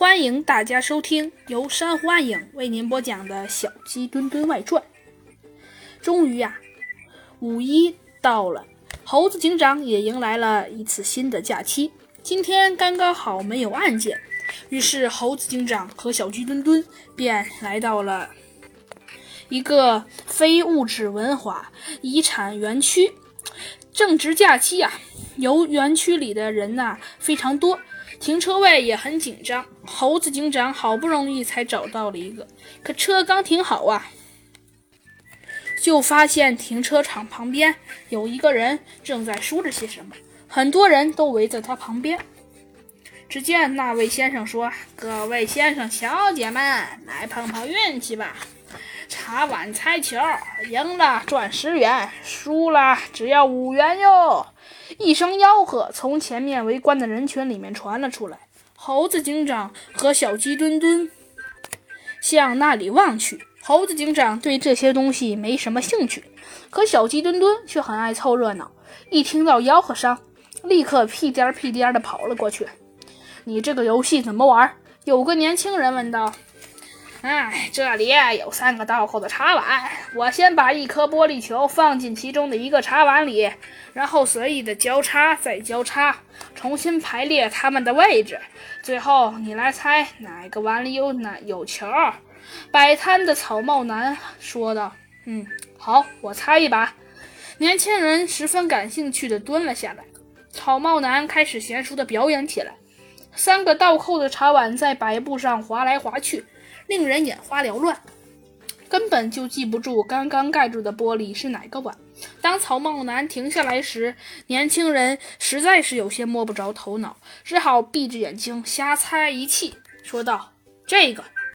欢迎大家收听由珊瑚暗影为您播讲的《小鸡墩墩外传》。终于呀，五一到了，猴子警长也迎来了一次新的假期。今天刚刚好没有案件，于是猴子警长和小鸡墩墩便来到了一个非物质文化遗产园区。正值假期呀，游园区里的人呐非常多。停车位也很紧张，猴子警长好不容易才找到了一个，可车刚停好啊，就发现停车场旁边有一个人正在说着些什么，很多人都围在他旁边。只见那位先生说：“各位先生、小姐们，来碰碰运气吧！茶碗猜球，赢了赚十元，输了只要五元哟。”一声吆喝从前面围观的人群里面传了出来。猴子警长和小鸡墩墩向那里望去。猴子警长对这些东西没什么兴趣，可小鸡墩墩却很爱凑热闹。一听到吆喝声，立刻屁颠儿屁颠儿的跑了过去。你这个游戏怎么玩？有个年轻人问道。哎，这里有三个倒扣的茶碗，我先把一颗玻璃球放进其中的一个茶碗里，然后随意的交叉，再交叉，重新排列它们的位置，最后你来猜哪个碗里有哪有球？摆摊的草帽男说道。嗯，好，我猜一把。年轻人十分感兴趣的蹲了下来，草帽男开始娴熟的表演起来。三个倒扣的茶碗在白布上滑来滑去。令人眼花缭乱，根本就记不住刚刚盖住的玻璃是哪个碗。当曹梦楠停下来时，年轻人实在是有些摸不着头脑，只好闭着眼睛瞎猜一气，说道：“这个